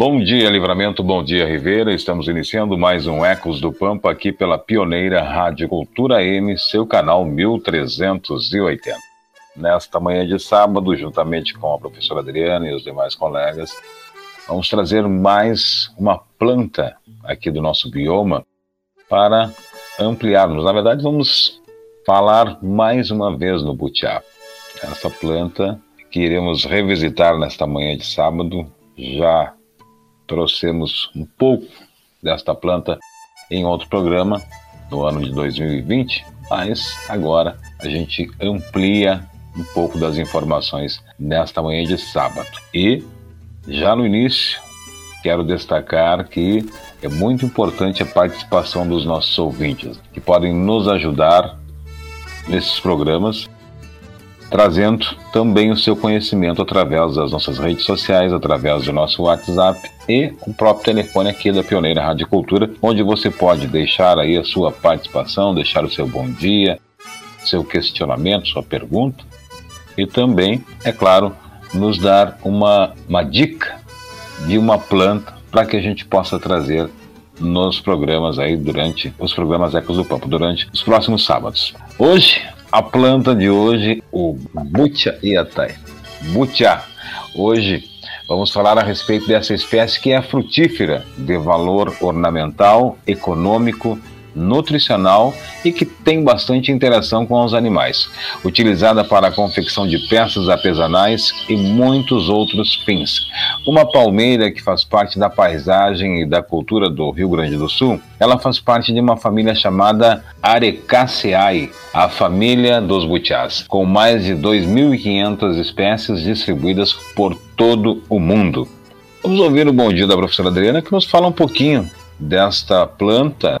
Bom dia, Livramento, bom dia, Ribeira. Estamos iniciando mais um Ecos do Pampa aqui pela pioneira Rádio Cultura M, seu canal 1380. Nesta manhã de sábado, juntamente com a professora Adriana e os demais colegas, vamos trazer mais uma planta aqui do nosso bioma para ampliarmos. Na verdade, vamos falar mais uma vez no butiá. Essa planta que iremos revisitar nesta manhã de sábado, já trouxemos um pouco desta planta em outro programa no ano de 2020, mas agora a gente amplia um pouco das informações nesta manhã de sábado. E já no início, quero destacar que é muito importante a participação dos nossos ouvintes, que podem nos ajudar nesses programas trazendo também o seu conhecimento através das nossas redes sociais, através do nosso WhatsApp e o próprio telefone aqui da Pioneira Rádio Cultura, onde você pode deixar aí a sua participação, deixar o seu bom dia, seu questionamento, sua pergunta e também, é claro, nos dar uma, uma dica de uma planta para que a gente possa trazer nos programas aí durante os programas Ecos do Pampo, durante os próximos sábados. Hoje a planta de hoje, o Butia iatai. Butia. Hoje vamos falar a respeito dessa espécie que é frutífera, de valor ornamental, econômico nutricional e que tem bastante interação com os animais, utilizada para a confecção de peças artesanais e muitos outros fins. Uma palmeira que faz parte da paisagem e da cultura do Rio Grande do Sul, ela faz parte de uma família chamada Arecaceae, a família dos butiás, com mais de 2.500 espécies distribuídas por todo o mundo. Vamos ouvir o bom dia da professora Adriana que nos fala um pouquinho desta planta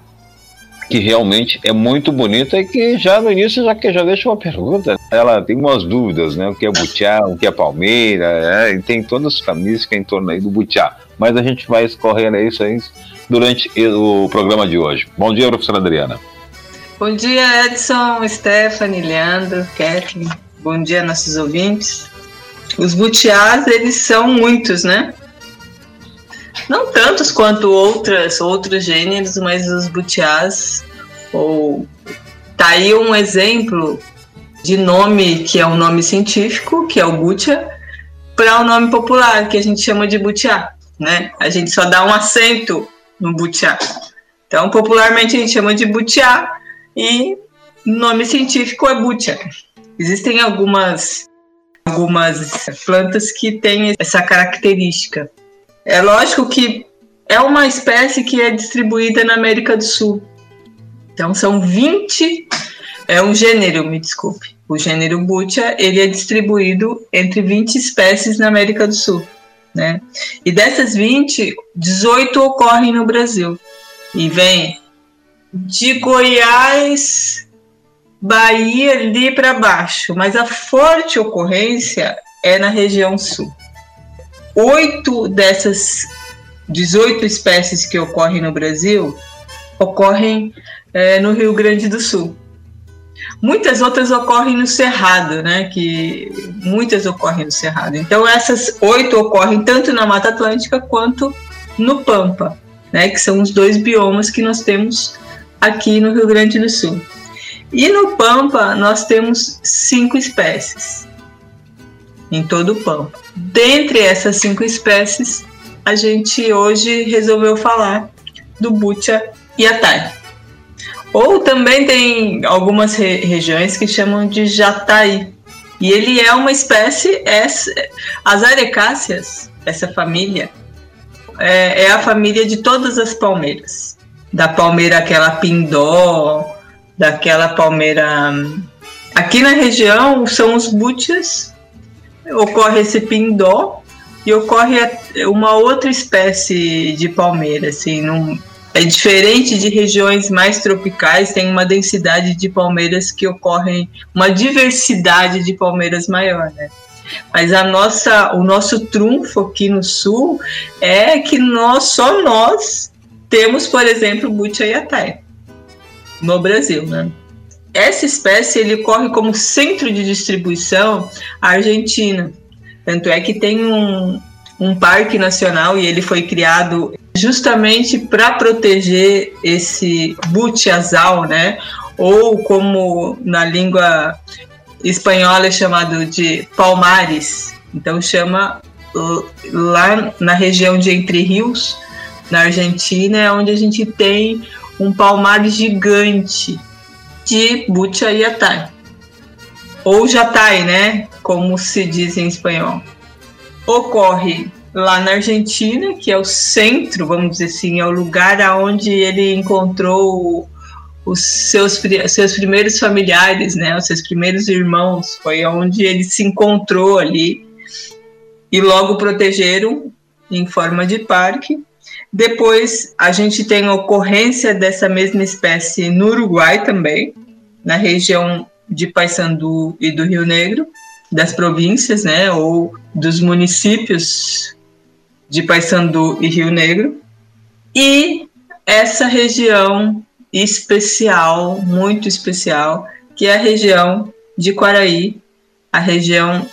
que realmente é muito bonita e que já no início já, que já deixa uma pergunta. Ela tem umas dúvidas, né? O que é butiá, o que é palmeira, é, e tem todas as camisas que é em torno aí do butiá. Mas a gente vai escorrendo isso aí durante o programa de hoje. Bom dia, professora Adriana. Bom dia, Edson, Stephanie, Leandro, Kathleen. Bom dia, nossos ouvintes. Os butiás, eles são muitos, né? Não tantos quanto outras, outros gêneros, mas os butiás, ou tá aí um exemplo de nome que é um nome científico, que é o butia, para o um nome popular, que a gente chama de butiá, né? A gente só dá um acento no butiá. Então, popularmente a gente chama de butiá e nome científico é butia. Existem algumas algumas plantas que têm essa característica. É lógico que é uma espécie que é distribuída na América do Sul. Então são 20, é um gênero, me desculpe. O gênero Butia, ele é distribuído entre 20 espécies na América do Sul, né? E dessas 20, 18 ocorrem no Brasil. E vem de Goiás, Bahia ali para baixo, mas a forte ocorrência é na região sul oito dessas 18 espécies que ocorrem no Brasil ocorrem é, no Rio Grande do Sul. Muitas outras ocorrem no Cerrado, né? Que muitas ocorrem no Cerrado. Então essas oito ocorrem tanto na Mata Atlântica quanto no Pampa, né? Que são os dois biomas que nós temos aqui no Rio Grande do Sul. E no Pampa nós temos cinco espécies em todo o Pampa. Dentre essas cinco espécies, a gente hoje resolveu falar do Butia yatai. Ou também tem algumas re regiões que chamam de jataí. E ele é uma espécie, é, as arecáceas, essa família, é, é, a família de todas as palmeiras. Da palmeira aquela pindó, daquela palmeira... Aqui na região são os butias ocorre esse pindó e ocorre uma outra espécie de palmeira, assim, num, É diferente de regiões mais tropicais, tem uma densidade de palmeiras que ocorrem, uma diversidade de palmeiras maior, né? Mas a nossa, o nosso trunfo aqui no sul é que nós, só nós temos, por exemplo, Butiaiatai no Brasil, né? Essa espécie ele corre como centro de distribuição a Argentina. Tanto é que tem um, um parque nacional e ele foi criado justamente para proteger esse butiazal, né? Ou como na língua espanhola é chamado de palmares. Então chama lá na região de Entre Rios, na Argentina, é onde a gente tem um palmar gigante de Butiaiatai. Ou Jatai, né? Como se diz em espanhol ocorre lá na Argentina, que é o centro, vamos dizer assim, é o lugar aonde ele encontrou os seus, seus primeiros familiares, né, os seus primeiros irmãos, foi onde ele se encontrou ali e logo protegeram em forma de parque. Depois a gente tem ocorrência dessa mesma espécie no Uruguai também, na região de Paysandu e do Rio Negro das províncias, né, ou dos municípios de Paysandu e Rio Negro. E essa região especial, muito especial, que é a região de Quaraí, a região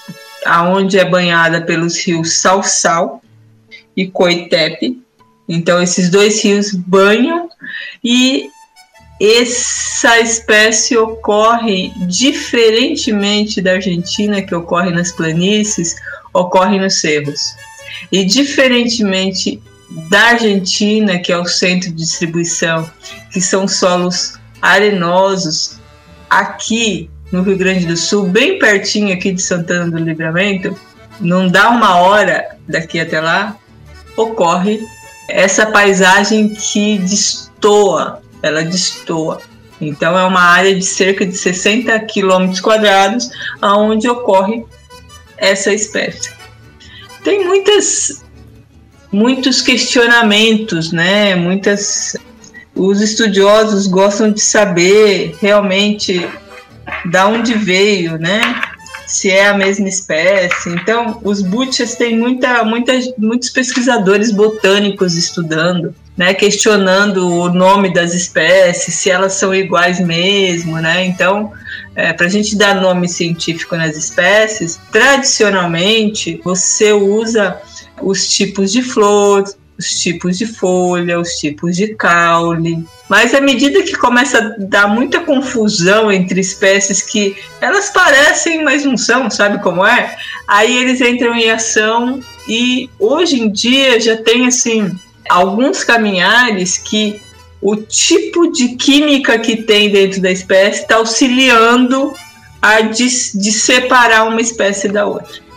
aonde é banhada pelos rios Salsal e Coitepe. Então esses dois rios banham e essa espécie ocorre diferentemente da Argentina, que ocorre nas planícies, ocorre nos cerros. E diferentemente da Argentina, que é o centro de distribuição, que são solos arenosos, aqui no Rio Grande do Sul, bem pertinho aqui de Santana do Livramento, não dá uma hora daqui até lá, ocorre essa paisagem que destoa ela destoa. Então é uma área de cerca de 60 quilômetros quadrados aonde ocorre essa espécie. Tem muitas muitos questionamentos, né? Muitas os estudiosos gostam de saber realmente da onde veio, né? Se é a mesma espécie. Então, os butias têm muita, muita, muitos pesquisadores botânicos estudando né, questionando o nome das espécies, se elas são iguais mesmo, né? Então, é, para a gente dar nome científico nas espécies, tradicionalmente você usa os tipos de flor, os tipos de folha, os tipos de caule. Mas à medida que começa a dar muita confusão entre espécies que elas parecem, mas não são, sabe como é? Aí eles entram em ação e hoje em dia já tem assim alguns caminhares que o tipo de química que tem dentro da espécie está auxiliando a de, de separar uma espécie da outra.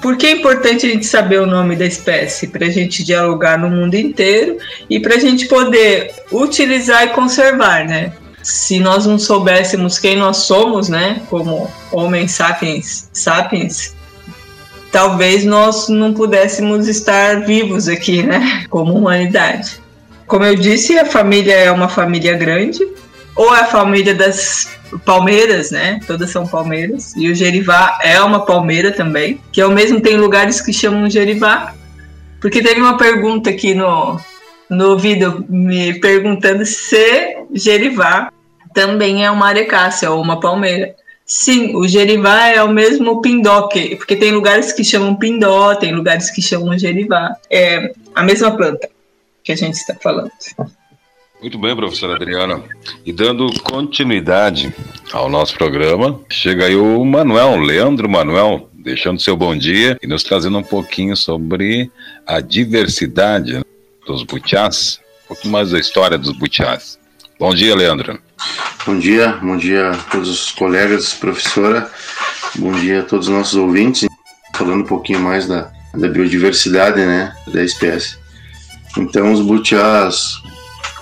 Por que é importante a gente saber o nome da espécie? Para a gente dialogar no mundo inteiro e para a gente poder utilizar e conservar, né? Se nós não soubéssemos quem nós somos, né, como homens sapiens, sapiens, talvez nós não pudéssemos estar vivos aqui, né, como humanidade. Como eu disse, a família é uma família grande, ou é a família das palmeiras, né? Todas são palmeiras. E o Gerivá é uma palmeira também, que ao mesmo tem lugares que chamam Gerivá. Porque teve uma pergunta aqui no, no vídeo me perguntando se Gerivá também é uma arecácia ou uma palmeira. Sim, o gerivá é o mesmo pindó, que, porque tem lugares que chamam pindó, tem lugares que chamam gerivá. É a mesma planta que a gente está falando. Muito bem, professora Adriana. E dando continuidade ao nosso programa, chega aí o Manuel, Leandro Manuel, deixando seu bom dia e nos trazendo um pouquinho sobre a diversidade dos butiás, um pouquinho mais da história dos butiás. Bom dia, Leandro. Bom dia, bom dia a todos os colegas, professora, bom dia a todos os nossos ouvintes. Falando um pouquinho mais da, da biodiversidade, né, da espécie. Então, os butiás,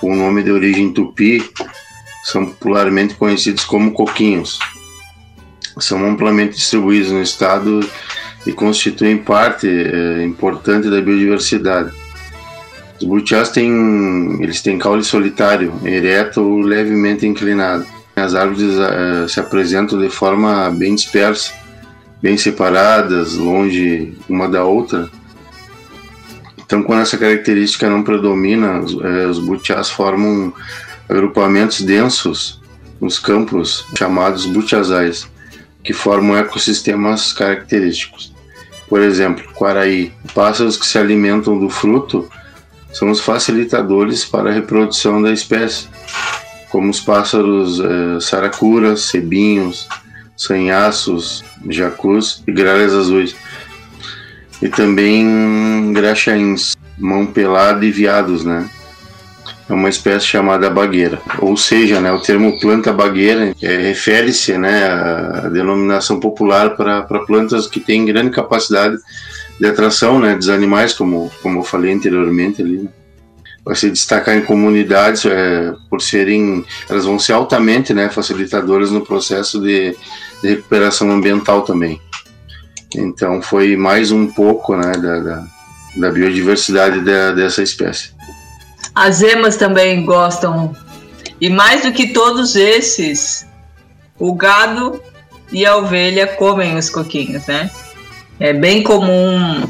com o nome de origem tupi, são popularmente conhecidos como coquinhos. São amplamente distribuídos no estado e constituem parte é, importante da biodiversidade. Os butiás têm, eles têm caule solitário, ereto ou levemente inclinado. As árvores uh, se apresentam de forma bem dispersa, bem separadas, longe uma da outra. Então, quando essa característica não predomina, os, uh, os butiás formam agrupamentos densos nos campos chamados butiazais, que formam ecossistemas característicos. Por exemplo, Quaraí, pássaros que se alimentam do fruto são os facilitadores para a reprodução da espécie, como os pássaros eh, saracuras, cebinhos, sanhaços, jacus e gralhas azuis. E também graxaíns, mão pelada e viados, né? É uma espécie chamada bagueira. Ou seja, né, o termo planta bagueira é, refere-se né, à denominação popular para plantas que têm grande capacidade de atração né, dos animais, como, como eu falei anteriormente ali. Né? Vai se destacar em comunidades é, por serem, elas vão ser altamente né, facilitadoras no processo de, de recuperação ambiental também. Então foi mais um pouco né, da, da, da biodiversidade da, dessa espécie. As emas também gostam. E mais do que todos esses, o gado e a ovelha comem os coquinhos, né? É bem comum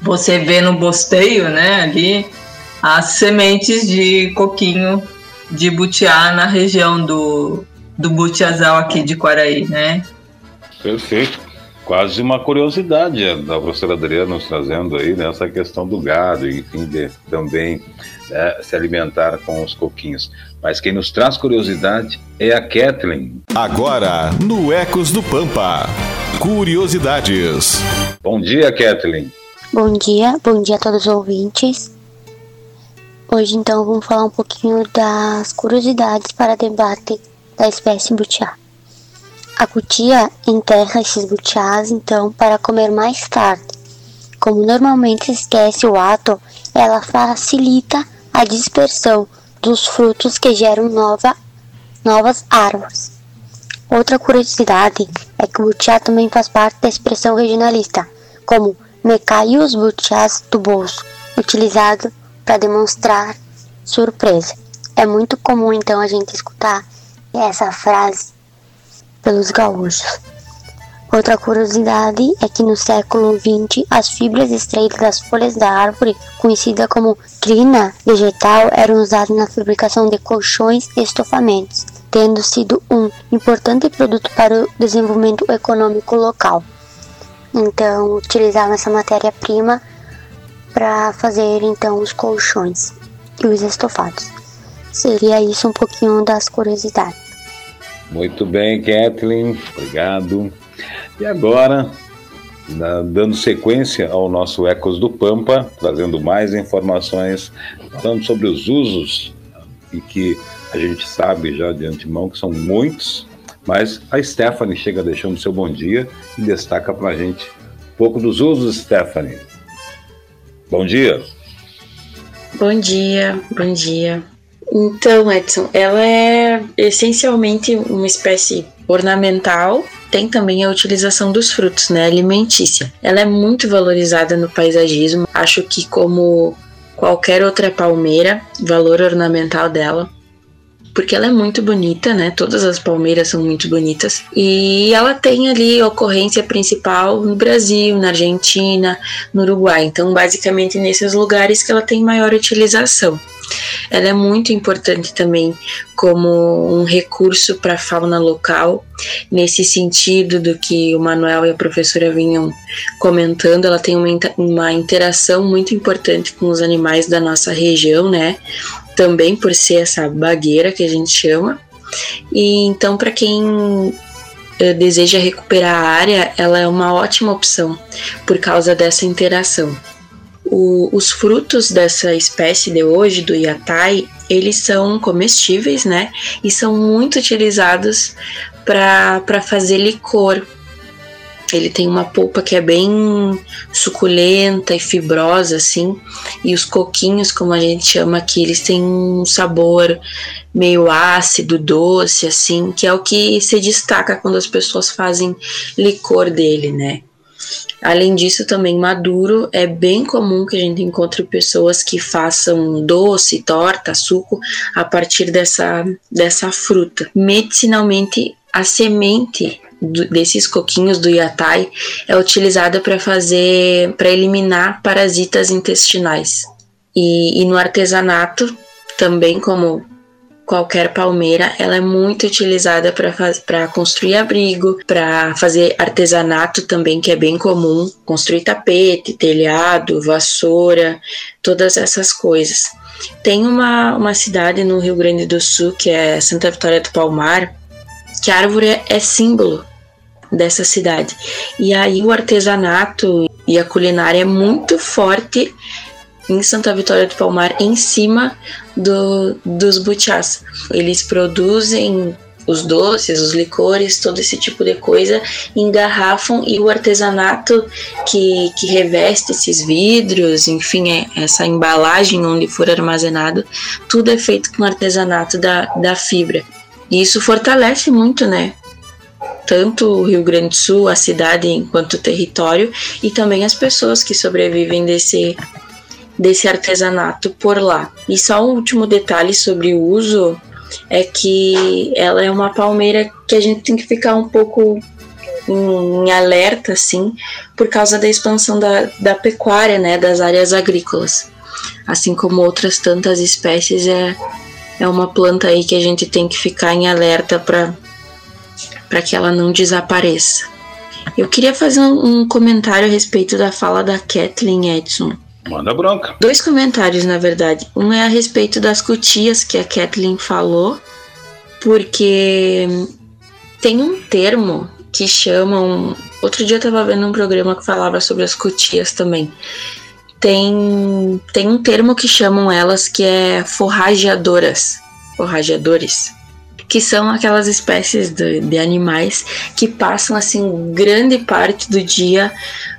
você ver no bosteio, né, ali, as sementes de coquinho de butiá na região do, do butiazal aqui de Quaraí, né? Perfeito. Quase uma curiosidade da professora Adriana nos trazendo aí nessa né, questão do gado, enfim, de também né, se alimentar com os coquinhos. Mas quem nos traz curiosidade é a Kathleen. Agora, no Ecos do Pampa. Curiosidades. Bom dia, Kathleen. Bom dia, bom dia a todos os ouvintes. Hoje então vamos falar um pouquinho das curiosidades para debate da espécie butiá. A cutia enterra esses butiás então para comer mais tarde. Como normalmente se esquece o ato, ela facilita a dispersão dos frutos que geram nova, novas árvores. Outra curiosidade é que o butiá também faz parte da expressão regionalista, como me caiu os butiás do bolso, utilizado para demonstrar surpresa. É muito comum então a gente escutar essa frase pelos gaúchos. Outra curiosidade é que no século XX as fibras extraídas das folhas da árvore, conhecida como crina vegetal, eram usadas na fabricação de colchões e estofamentos tendo sido um importante produto para o desenvolvimento econômico local. Então, utilizavam essa matéria-prima para fazer então os colchões e os estofados. Seria isso um pouquinho das curiosidades. Muito bem, Kathleen, obrigado. E agora, dando sequência ao nosso Ecos do Pampa, trazendo mais informações, falando sobre os usos e que a gente sabe já de antemão que são muitos, mas a Stephanie chega deixando seu bom dia e destaca para a gente um pouco dos usos, Stephanie. Bom dia. Bom dia, bom dia. Então, Edson, ela é essencialmente uma espécie ornamental, tem também a utilização dos frutos, né, alimentícia. Ela é muito valorizada no paisagismo. Acho que como qualquer outra palmeira, valor ornamental dela porque ela é muito bonita, né? Todas as palmeiras são muito bonitas. E ela tem ali ocorrência principal no Brasil, na Argentina, no Uruguai. Então, basicamente, nesses lugares que ela tem maior utilização. Ela é muito importante também como um recurso para a fauna local, nesse sentido do que o Manuel e a professora vinham comentando, ela tem uma, uma interação muito importante com os animais da nossa região, né? também por ser essa bagueira que a gente chama. E então, para quem uh, deseja recuperar a área, ela é uma ótima opção por causa dessa interação. O, os frutos dessa espécie de hoje, do iatai, eles são comestíveis, né? E são muito utilizados para fazer licor, ele tem uma polpa que é bem suculenta e fibrosa, assim. E os coquinhos, como a gente chama aqui, eles têm um sabor meio ácido, doce, assim, que é o que se destaca quando as pessoas fazem licor dele, né? Além disso, também maduro, é bem comum que a gente encontre pessoas que façam doce, torta, suco a partir dessa, dessa fruta. Medicinalmente, a semente desses coquinhos do yatai é utilizada para fazer, para eliminar parasitas intestinais. E, e no artesanato, também como qualquer palmeira, ela é muito utilizada para construir abrigo, para fazer artesanato também, que é bem comum, construir tapete, telhado, vassoura, todas essas coisas. Tem uma, uma cidade no Rio Grande do Sul, que é Santa Vitória do Palmar, que a árvore é símbolo dessa cidade. E aí o artesanato e a culinária é muito forte em Santa Vitória do Palmar, em cima do, dos butiás. Eles produzem os doces, os licores, todo esse tipo de coisa, engarrafam e o artesanato que, que reveste esses vidros, enfim, é, essa embalagem onde for armazenado, tudo é feito com artesanato da, da fibra. E isso fortalece muito, né? Tanto o Rio Grande do Sul, a cidade enquanto território, e também as pessoas que sobrevivem desse, desse artesanato por lá. E só um último detalhe sobre o uso é que ela é uma palmeira que a gente tem que ficar um pouco em, alerta, assim, por causa da expansão da, da pecuária, né, das áreas agrícolas. Assim como outras tantas espécies, é, é uma planta aí que a gente tem que ficar em alerta para que ela não desapareça. Eu queria fazer um, um comentário a respeito da fala da Kathleen Edson Manda bronca. Dois comentários, na verdade. Um é a respeito das cutias que a Kathleen falou, porque tem um termo que chamam. Outro dia eu tava vendo um programa que falava sobre as cutias também. Tem, tem um termo que chamam elas que é forrageadoras. Forrageadores que são aquelas espécies de, de, animais que passam assim grande parte do dia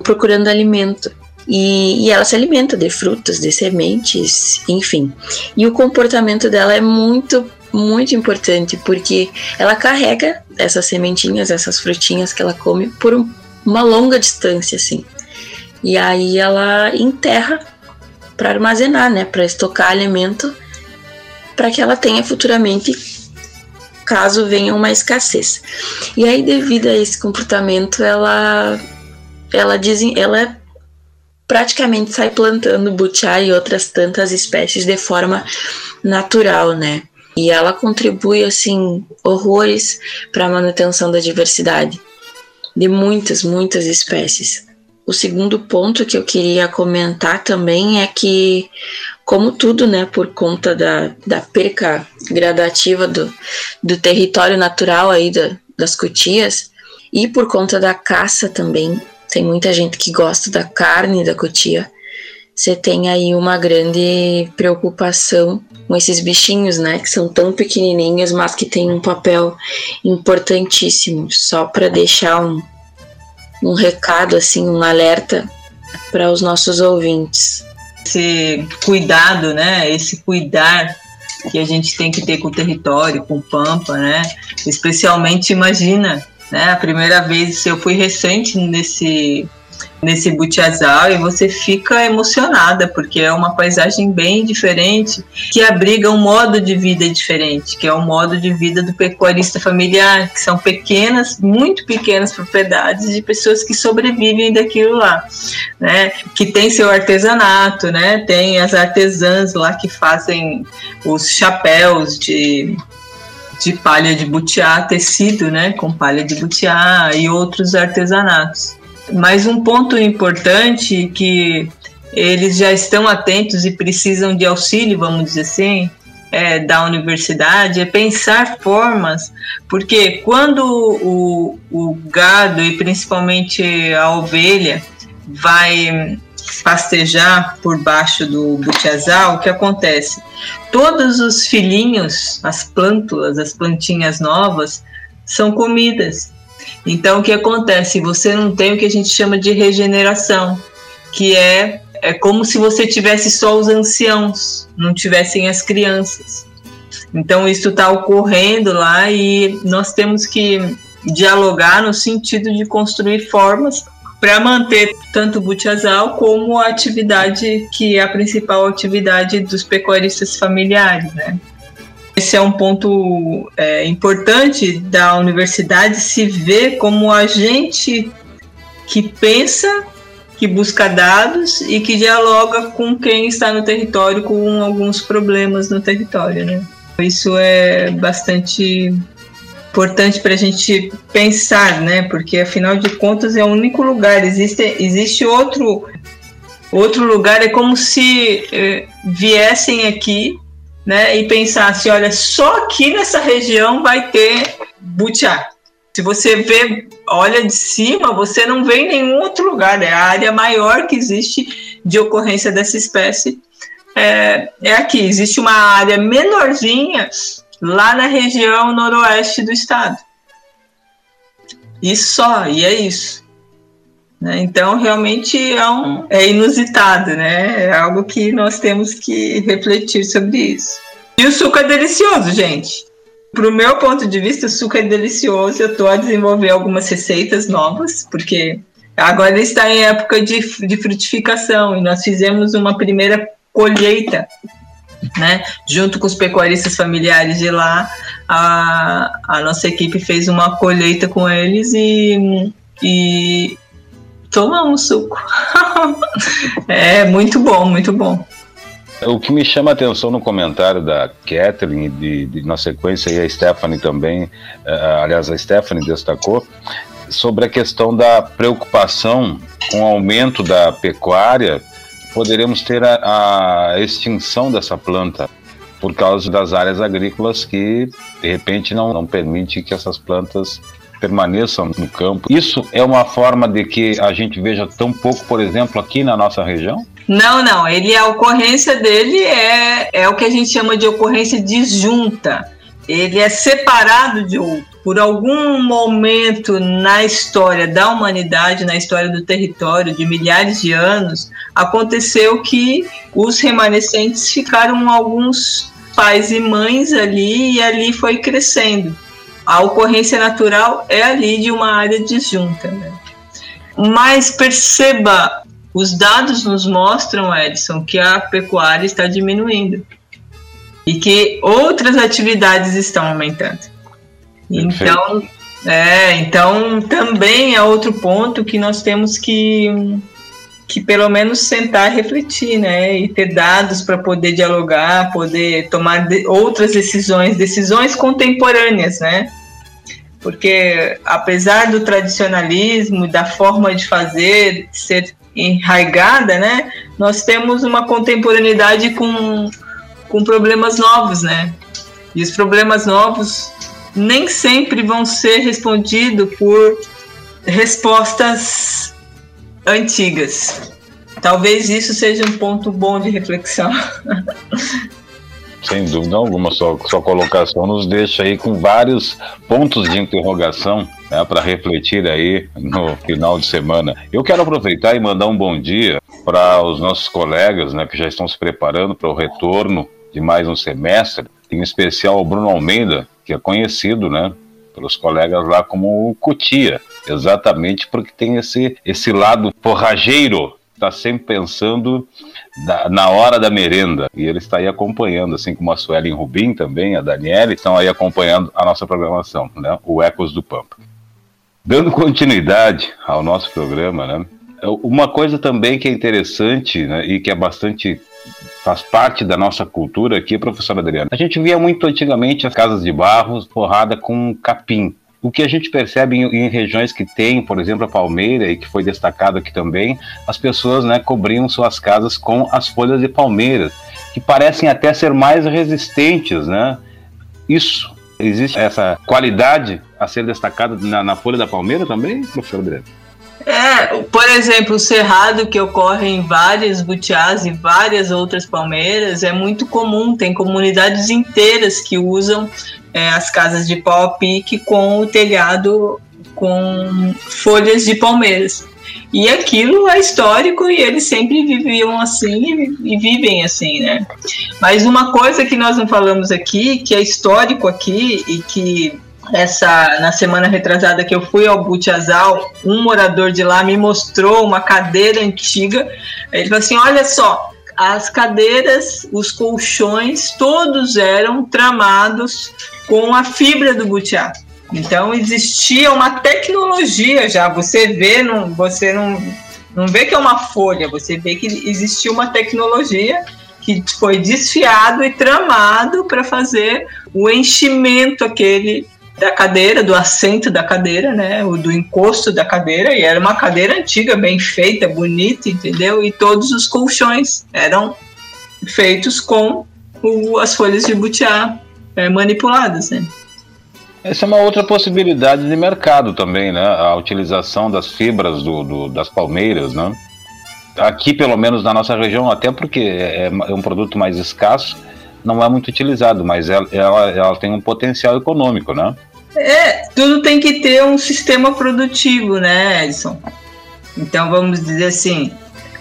procurando alimento. E, e, ela se alimenta de frutas, de sementes, enfim. E o comportamento dela é muito, muito importante, porque ela carrega essas sementinhas, essas frutinhas que ela come por um, uma longa distância, assim. E aí ela enterra para armazenar, né, para estocar alimento, para que ela tenha futuramente caso venha uma escassez. E aí devido a esse comportamento, ela ela diz, ela praticamente sai plantando butiá e outras tantas espécies de forma natural, né? E ela contribui assim horrores para a manutenção da diversidade de muitas, muitas espécies. O segundo ponto que eu queria comentar também é que, como tudo, né, por conta da, da perca gradativa do, do território natural aí da, das cutias e por conta da caça também, tem muita gente que gosta da carne da cotia. Você tem aí uma grande preocupação com esses bichinhos, né, que são tão pequenininhos, mas que têm um papel importantíssimo. Só para deixar um, um recado, assim, um alerta para os nossos ouvintes. Esse cuidado, né, esse cuidar que a gente tem que ter com o território, com o pampa, né, especialmente imagina né? A primeira vez eu fui recente nesse nesse Butiazal e você fica emocionada porque é uma paisagem bem diferente que abriga um modo de vida diferente, que é o modo de vida do pecuarista familiar, que são pequenas, muito pequenas propriedades de pessoas que sobrevivem daquilo lá, né? Que tem seu artesanato, né? Tem as artesãs lá que fazem os chapéus de de palha de butiá, tecido, né, com palha de butiá e outros artesanatos. Mas um ponto importante que eles já estão atentos e precisam de auxílio, vamos dizer assim, é, da universidade é pensar formas, porque quando o, o gado e principalmente a ovelha vai pastejar por baixo do butiazal, o que acontece? Todos os filhinhos, as plântulas, as plantinhas novas, são comidas. Então, o que acontece? Você não tem o que a gente chama de regeneração, que é, é como se você tivesse só os anciãos, não tivessem as crianças. Então, isso está ocorrendo lá e nós temos que dialogar no sentido de construir formas para manter tanto o butiazal como a atividade que é a principal atividade dos pecuaristas familiares, né? Esse é um ponto é, importante da universidade se ver como agente que pensa, que busca dados e que dialoga com quem está no território com alguns problemas no território, né? Isso é bastante importante para a gente pensar, né? Porque afinal de contas é o único lugar. Existe, existe outro outro lugar. É como se eh, viessem aqui, né? E pensassem, olha, só aqui nessa região vai ter butiá. Se você vê, olha de cima, você não vê em nenhum outro lugar. É a área maior que existe de ocorrência dessa espécie. É, é aqui. Existe uma área menorzinha lá na região noroeste do estado. E só, e é isso. Né? Então, realmente é, um, é inusitado, né? É algo que nós temos que refletir sobre isso. E o suco é delicioso, gente. Para o meu ponto de vista, o suco é delicioso. Eu estou a desenvolver algumas receitas novas, porque agora está em época de, de frutificação e nós fizemos uma primeira colheita né? Junto com os pecuaristas familiares de lá, a, a nossa equipe fez uma colheita com eles e, e tomamos suco. é muito bom, muito bom. O que me chama a atenção no comentário da Catherine, de, de, na sequência, e a Stephanie também, uh, aliás, a Stephanie destacou, sobre a questão da preocupação com o aumento da pecuária poderemos ter a, a extinção dessa planta por causa das áreas agrícolas que, de repente, não, não permite que essas plantas permaneçam no campo. Isso é uma forma de que a gente veja tão pouco, por exemplo, aqui na nossa região? Não, não. Ele a ocorrência dele é, é o que a gente chama de ocorrência disjunta. Ele é separado de outro por algum momento na história da humanidade, na história do território, de milhares de anos, aconteceu que os remanescentes ficaram alguns pais e mães ali e ali foi crescendo. A ocorrência natural é ali de uma área disjunta. Né? Mas perceba, os dados nos mostram, Edson, que a pecuária está diminuindo e que outras atividades estão aumentando. Então, é, então também é outro ponto que nós temos que que pelo menos sentar e refletir, né, e ter dados para poder dialogar, poder tomar de, outras decisões, decisões contemporâneas, né? Porque apesar do tradicionalismo, da forma de fazer ser enraigada, né, nós temos uma contemporaneidade com, com problemas novos, né? E os problemas novos nem sempre vão ser respondidos por respostas antigas. Talvez isso seja um ponto bom de reflexão. Sem dúvida alguma, sua, sua colocação nos deixa aí com vários pontos de interrogação né, para refletir aí no final de semana. Eu quero aproveitar e mandar um bom dia para os nossos colegas né, que já estão se preparando para o retorno de mais um semestre, em especial o Bruno Almeida, que é conhecido, né, pelos colegas lá como Cutia, exatamente porque tem esse, esse lado forrageiro, está sempre pensando da, na hora da merenda, e ele está aí acompanhando, assim como a Suelen Rubim também, a Daniela, estão aí acompanhando a nossa programação, né, o Ecos do Pampa. Dando continuidade ao nosso programa, né, uma coisa também que é interessante né, e que é bastante faz parte da nossa cultura aqui, professora Adriana. A gente via muito antigamente as casas de barro forrada com capim. O que a gente percebe em, em, regiões que tem, por exemplo, a palmeira, e que foi destacado aqui também, as pessoas né, cobriam suas casas com as folhas de palmeira, que parecem até ser mais resistentes, né? Isso, existe essa qualidade a ser destacada na, na folha da palmeira também, professor Adriano? É, por exemplo, o cerrado que ocorre em várias butiás e várias outras palmeiras é muito comum. Tem comunidades inteiras que usam é, as casas de pau a pique com o telhado com folhas de palmeiras. E aquilo é histórico e eles sempre viviam assim e vivem assim, né? Mas uma coisa que nós não falamos aqui, que é histórico aqui e que essa na semana retrasada que eu fui ao Butiazal, um morador de lá me mostrou uma cadeira antiga. Ele falou assim: olha só, as cadeiras, os colchões, todos eram tramados com a fibra do butiá. Então existia uma tecnologia já. Você vê, não, você não, não vê que é uma folha, você vê que existia uma tecnologia que foi desfiado e tramado para fazer o enchimento aquele da cadeira, do assento da cadeira, né, o do encosto da cadeira, e era uma cadeira antiga, bem feita, bonita, entendeu? E todos os colchões eram feitos com o, as folhas de butiá é, manipuladas, né? Essa é uma outra possibilidade de mercado também, né? A utilização das fibras do, do das palmeiras, né? Aqui, pelo menos na nossa região, até porque é, é um produto mais escasso, não é muito utilizado, mas ela, ela, ela tem um potencial econômico, né? É, tudo tem que ter um sistema produtivo, né, Edson? Então vamos dizer assim,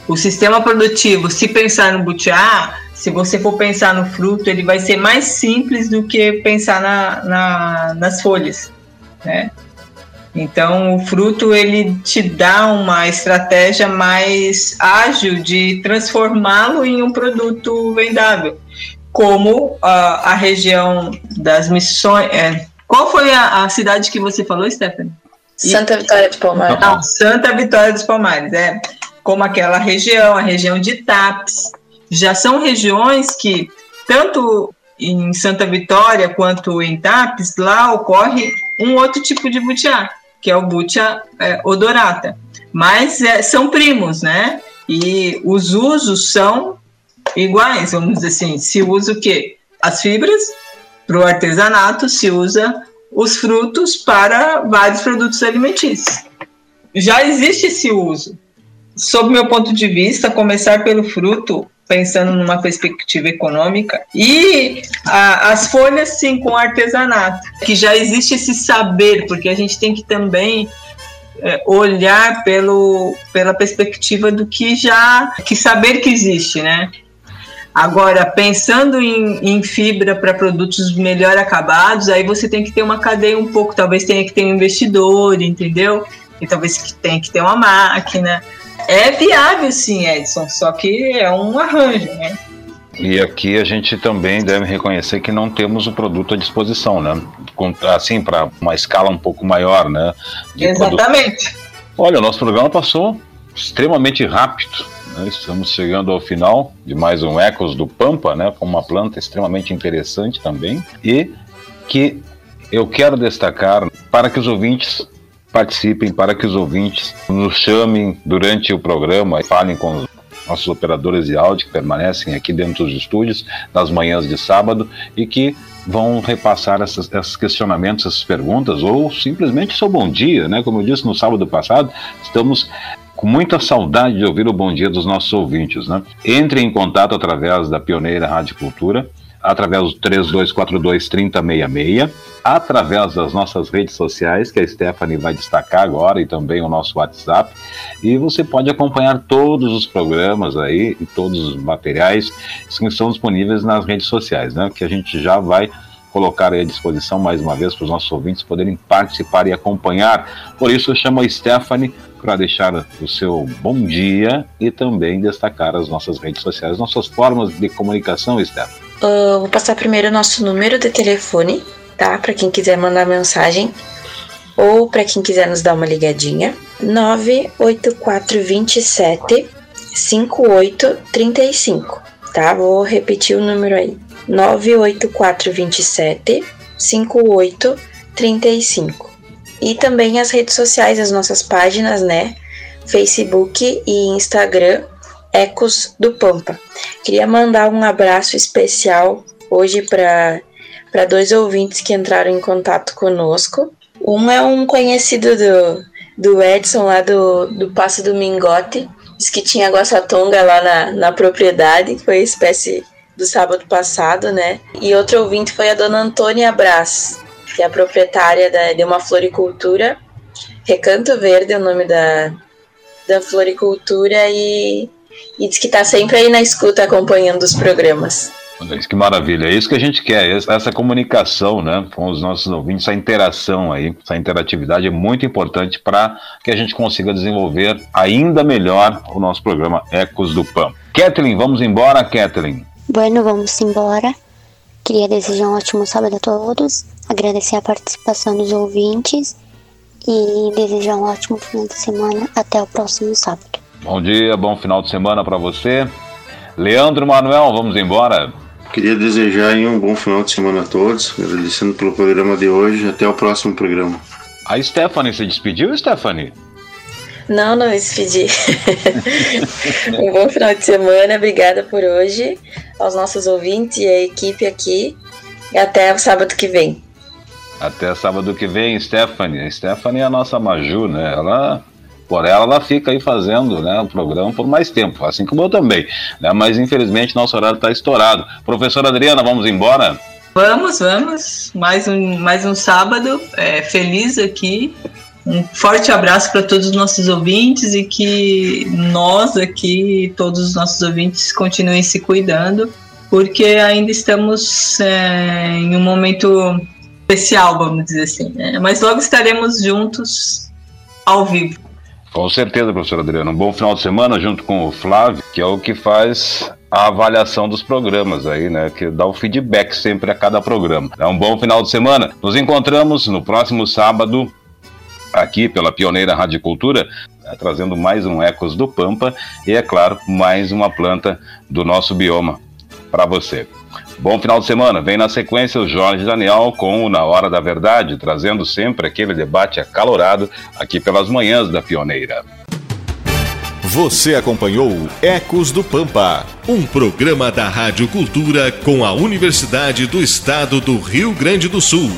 o sistema produtivo, se pensar no butiá, se você for pensar no fruto, ele vai ser mais simples do que pensar na, na, nas folhas, né? Então, o fruto ele te dá uma estratégia mais ágil de transformá-lo em um produto vendável, como a, a região das missões, é, qual foi a, a cidade que você falou, Stephanie? Santa Vitória dos Palmares. Não, Santa Vitória dos Palmares, é. Como aquela região, a região de Tapes. Já são regiões que, tanto em Santa Vitória quanto em Tapes, lá ocorre um outro tipo de butiá, que é o butiá é, odorata. Mas é, são primos, né? E os usos são iguais, vamos dizer assim. Se usa o quê? As fibras para o artesanato se usa os frutos para vários produtos alimentícios. Já existe esse uso. Sob meu ponto de vista, começar pelo fruto, pensando numa perspectiva econômica, e a, as folhas, sim, com artesanato, que já existe esse saber, porque a gente tem que também é, olhar pelo, pela perspectiva do que já, que saber que existe, né? Agora, pensando em, em fibra para produtos melhor acabados, aí você tem que ter uma cadeia um pouco, talvez tenha que ter um investidor, entendeu? E talvez tenha que ter uma máquina. É viável sim, Edson, só que é um arranjo, né? E aqui a gente também deve reconhecer que não temos o produto à disposição, né? Assim, para uma escala um pouco maior, né? Exatamente. Produto. Olha, o nosso programa passou extremamente rápido. Né? Estamos chegando ao final de mais um Ecos do Pampa, né? com uma planta extremamente interessante também, e que eu quero destacar para que os ouvintes participem, para que os ouvintes nos chamem durante o programa falem com os nossos operadores de áudio que permanecem aqui dentro dos estúdios nas manhãs de sábado e que vão repassar essas, esses questionamentos, essas perguntas, ou simplesmente seu bom dia, né? Como eu disse no sábado passado, estamos com muita saudade de ouvir o bom dia dos nossos ouvintes. Né? Entre em contato através da Pioneira Rádio Cultura, através do 3242-3066, através das nossas redes sociais, que a Stephanie vai destacar agora, e também o nosso WhatsApp. E você pode acompanhar todos os programas aí e todos os materiais que estão disponíveis nas redes sociais, né? Que a gente já vai colocar à disposição mais uma vez para os nossos ouvintes poderem participar e acompanhar. Por isso eu chamo a Stephanie para deixar o seu bom dia e também destacar as nossas redes sociais, nossas formas de comunicação, Stephanie. Uh, vou passar primeiro o nosso número de telefone, tá? Para quem quiser mandar mensagem ou para quem quiser nos dar uma ligadinha. 98427 5835, tá? Vou repetir o número aí. 98427 5835. E também as redes sociais, as nossas páginas, né? Facebook e Instagram, Ecos do Pampa. Queria mandar um abraço especial hoje para dois ouvintes que entraram em contato conosco. Um é um conhecido do, do Edson, lá do, do Passo do Mingote, diz que tinha guaçatonga lá na, na propriedade, foi espécie do sábado passado, né? E outro ouvinte foi a dona Antônia Brás, que é a proprietária da, de uma floricultura. Recanto Verde é o nome da, da floricultura e, e diz que está sempre aí na escuta acompanhando os programas. Que maravilha. É isso que a gente quer, essa comunicação né, com os nossos ouvintes, essa interação aí, essa interatividade é muito importante para que a gente consiga desenvolver ainda melhor o nosso programa Ecos do PAN. Kathleen, vamos embora, Kathleen? Bueno, vamos embora. Queria desejar um ótimo sábado a todos, agradecer a participação dos ouvintes e desejar um ótimo final de semana. Até o próximo sábado. Bom dia, bom final de semana para você. Leandro Manuel, vamos embora. Queria desejar um bom final de semana a todos, agradecendo pelo programa de hoje. Até o próximo programa. A Stephanie se despediu, Stephanie? Não, não me despedi. um bom final de semana, obrigada por hoje, aos nossos ouvintes e a equipe aqui. E até o sábado que vem. Até sábado que vem, Stephanie. Stephanie é a nossa Maju, né? Ela por ela, ela fica aí fazendo né, o programa por mais tempo, assim como eu também. Né? Mas infelizmente nosso horário está estourado. Professora Adriana, vamos embora? Vamos, vamos. Mais um, mais um sábado é, feliz aqui. Um forte abraço para todos os nossos ouvintes e que nós aqui, todos os nossos ouvintes, continuem se cuidando, porque ainda estamos é, em um momento especial, vamos dizer assim. Né? Mas logo estaremos juntos ao vivo. Com certeza, professor Adriano. Um bom final de semana junto com o Flávio, que é o que faz a avaliação dos programas aí, né? Que dá o feedback sempre a cada programa. É um bom final de semana. Nos encontramos no próximo sábado aqui pela Pioneira Rádio Cultura, né, trazendo mais um Ecos do Pampa e, é claro, mais uma planta do nosso bioma para você. Bom final de semana. Vem na sequência o Jorge Daniel com o Na Hora da Verdade, trazendo sempre aquele debate acalorado aqui pelas manhãs da Pioneira. Você acompanhou Ecos do Pampa, um programa da Rádio Cultura com a Universidade do Estado do Rio Grande do Sul.